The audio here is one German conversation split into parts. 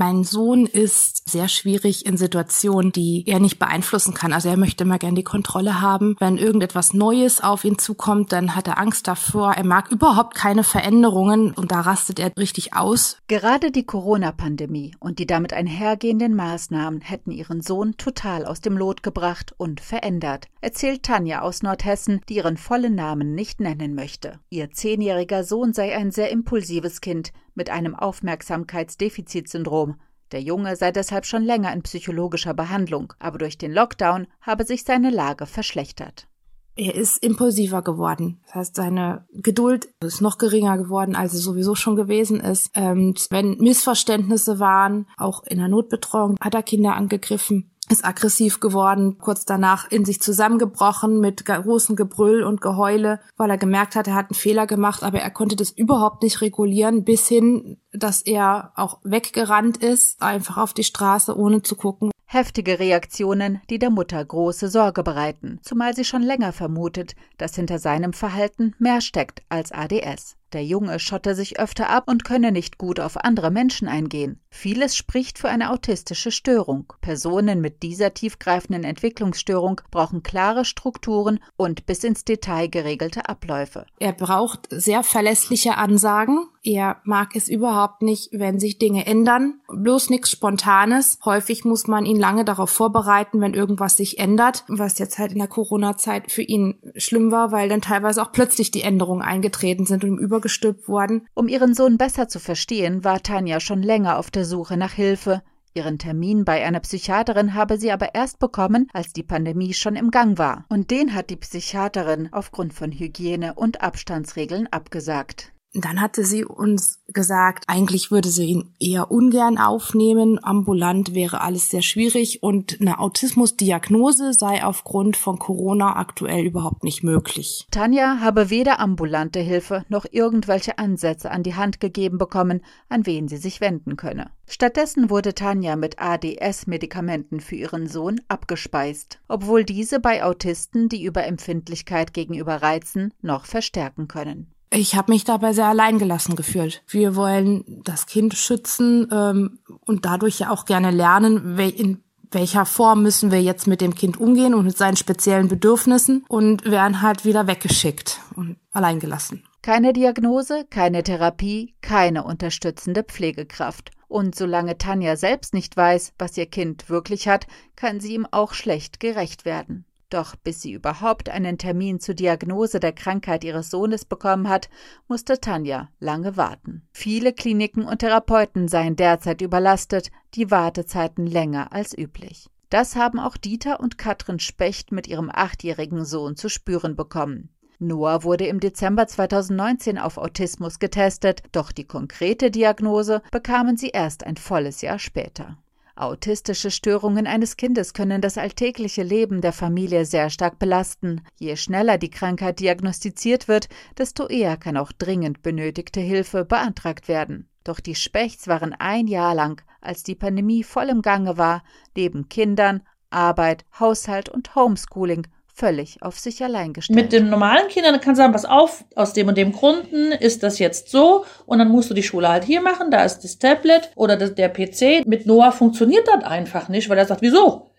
Mein Sohn ist sehr schwierig in Situationen, die er nicht beeinflussen kann. Also er möchte immer gerne die Kontrolle haben. Wenn irgendetwas Neues auf ihn zukommt, dann hat er Angst davor. Er mag überhaupt keine Veränderungen und da rastet er richtig aus. Gerade die Corona-Pandemie und die damit einhergehenden Maßnahmen hätten ihren Sohn total aus dem Lot gebracht und verändert, erzählt Tanja aus Nordhessen, die ihren vollen Namen nicht nennen möchte. Ihr zehnjähriger Sohn sei ein sehr impulsives Kind mit einem Aufmerksamkeitsdefizitsyndrom. Der Junge sei deshalb schon länger in psychologischer Behandlung, aber durch den Lockdown habe sich seine Lage verschlechtert. Er ist impulsiver geworden. Das heißt, seine Geduld ist noch geringer geworden, als sie sowieso schon gewesen ist. Und wenn Missverständnisse waren, auch in der Notbetreuung, hat er Kinder angegriffen ist aggressiv geworden, kurz danach in sich zusammengebrochen mit großem Gebrüll und Geheule, weil er gemerkt hat, er hat einen Fehler gemacht, aber er konnte das überhaupt nicht regulieren, bis hin, dass er auch weggerannt ist, einfach auf die Straße, ohne zu gucken. Heftige Reaktionen, die der Mutter große Sorge bereiten, zumal sie schon länger vermutet, dass hinter seinem Verhalten mehr steckt als ADS. Der Junge schotte sich öfter ab und könne nicht gut auf andere Menschen eingehen. Vieles spricht für eine autistische Störung. Personen mit dieser tiefgreifenden Entwicklungsstörung brauchen klare Strukturen und bis ins Detail geregelte Abläufe. Er braucht sehr verlässliche Ansagen. Er mag es überhaupt nicht, wenn sich Dinge ändern. Bloß nichts Spontanes. Häufig muss man ihn lange darauf vorbereiten, wenn irgendwas sich ändert, was jetzt halt in der Corona-Zeit für ihn schlimm war, weil dann teilweise auch plötzlich die Änderungen eingetreten sind und im Über übergestülpt worden. Um ihren Sohn besser zu verstehen, war Tanja schon länger auf der Suche nach Hilfe. Ihren Termin bei einer Psychiaterin habe sie aber erst bekommen, als die Pandemie schon im Gang war. Und den hat die Psychiaterin aufgrund von Hygiene- und Abstandsregeln abgesagt. Dann hatte sie uns gesagt, eigentlich würde sie ihn eher ungern aufnehmen. Ambulant wäre alles sehr schwierig und eine Autismusdiagnose sei aufgrund von Corona aktuell überhaupt nicht möglich. Tanja habe weder ambulante Hilfe noch irgendwelche Ansätze an die Hand gegeben bekommen, an wen sie sich wenden könne. Stattdessen wurde Tanja mit ADS-Medikamenten für ihren Sohn abgespeist, obwohl diese bei Autisten die Überempfindlichkeit gegenüber Reizen noch verstärken können. Ich habe mich dabei sehr alleingelassen gefühlt. Wir wollen das Kind schützen ähm, und dadurch ja auch gerne lernen, in welcher Form müssen wir jetzt mit dem Kind umgehen und mit seinen speziellen Bedürfnissen und werden halt wieder weggeschickt und alleingelassen. Keine Diagnose, keine Therapie, keine unterstützende Pflegekraft. Und solange Tanja selbst nicht weiß, was ihr Kind wirklich hat, kann sie ihm auch schlecht gerecht werden. Doch bis sie überhaupt einen Termin zur Diagnose der Krankheit ihres Sohnes bekommen hat, musste Tanja lange warten. Viele Kliniken und Therapeuten seien derzeit überlastet, die Wartezeiten länger als üblich. Das haben auch Dieter und Katrin Specht mit ihrem achtjährigen Sohn zu spüren bekommen. Noah wurde im Dezember 2019 auf Autismus getestet, doch die konkrete Diagnose bekamen sie erst ein volles Jahr später. Autistische Störungen eines Kindes können das alltägliche Leben der Familie sehr stark belasten. Je schneller die Krankheit diagnostiziert wird, desto eher kann auch dringend benötigte Hilfe beantragt werden. Doch die Spechts waren ein Jahr lang, als die Pandemie voll im Gange war, neben Kindern, Arbeit, Haushalt und Homeschooling völlig auf sich allein gestellt. Mit den normalen Kindern kann sagen, pass auf, aus dem und dem Gründen ist das jetzt so und dann musst du die Schule halt hier machen, da ist das Tablet oder das, der PC. Mit Noah funktioniert das einfach nicht, weil er sagt, wieso?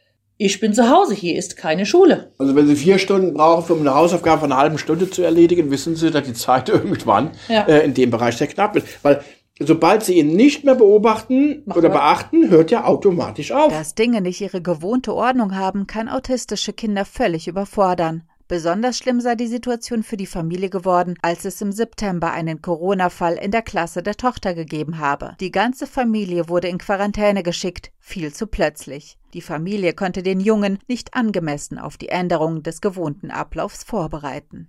Ich bin zu Hause, hier ist keine Schule. Also wenn Sie vier Stunden brauchen, um eine Hausaufgabe von einer halben Stunde zu erledigen, wissen Sie, dass die Zeit irgendwann ja. äh, in dem Bereich sehr knapp wird. Weil sobald sie ihn nicht mehr beobachten Mach oder mal. beachten, hört er automatisch auf. Dass Dinge nicht ihre gewohnte Ordnung haben, kann autistische Kinder völlig überfordern. Besonders schlimm sei die Situation für die Familie geworden, als es im September einen Corona-Fall in der Klasse der Tochter gegeben habe. Die ganze Familie wurde in Quarantäne geschickt, viel zu plötzlich. Die Familie konnte den Jungen nicht angemessen auf die Änderung des gewohnten Ablaufs vorbereiten.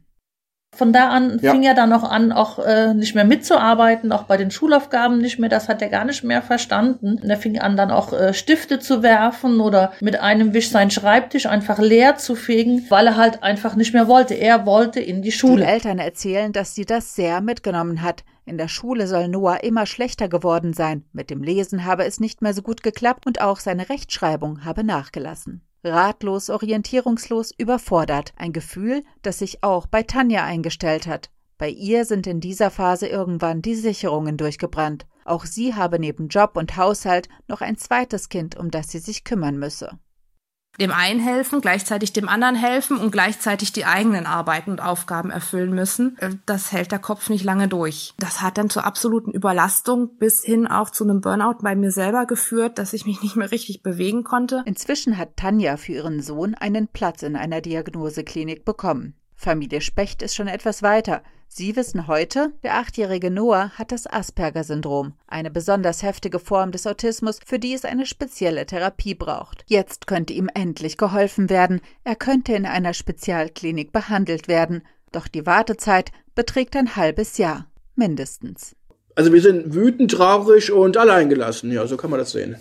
Von da an ja. fing er dann noch an, auch äh, nicht mehr mitzuarbeiten, auch bei den Schulaufgaben nicht mehr. Das hat er gar nicht mehr verstanden. Und er fing an, dann auch äh, Stifte zu werfen oder mit einem Wisch seinen Schreibtisch einfach leer zu fegen, weil er halt einfach nicht mehr wollte. Er wollte in die Schule. Die Eltern erzählen, dass sie das sehr mitgenommen hat. In der Schule soll Noah immer schlechter geworden sein. Mit dem Lesen habe es nicht mehr so gut geklappt und auch seine Rechtschreibung habe nachgelassen ratlos, orientierungslos, überfordert. Ein Gefühl, das sich auch bei Tanja eingestellt hat. Bei ihr sind in dieser Phase irgendwann die Sicherungen durchgebrannt. Auch sie habe neben Job und Haushalt noch ein zweites Kind, um das sie sich kümmern müsse dem einen helfen, gleichzeitig dem anderen helfen und gleichzeitig die eigenen Arbeiten und Aufgaben erfüllen müssen, äh, das hält der Kopf nicht lange durch. Das hat dann zur absoluten Überlastung bis hin auch zu einem Burnout bei mir selber geführt, dass ich mich nicht mehr richtig bewegen konnte. Inzwischen hat Tanja für ihren Sohn einen Platz in einer Diagnoseklinik bekommen. Familie Specht ist schon etwas weiter. Sie wissen heute, der achtjährige Noah hat das Asperger-Syndrom, eine besonders heftige Form des Autismus, für die es eine spezielle Therapie braucht. Jetzt könnte ihm endlich geholfen werden. Er könnte in einer Spezialklinik behandelt werden. Doch die Wartezeit beträgt ein halbes Jahr. Mindestens. Also wir sind wütend, traurig und alleingelassen. Ja, so kann man das sehen.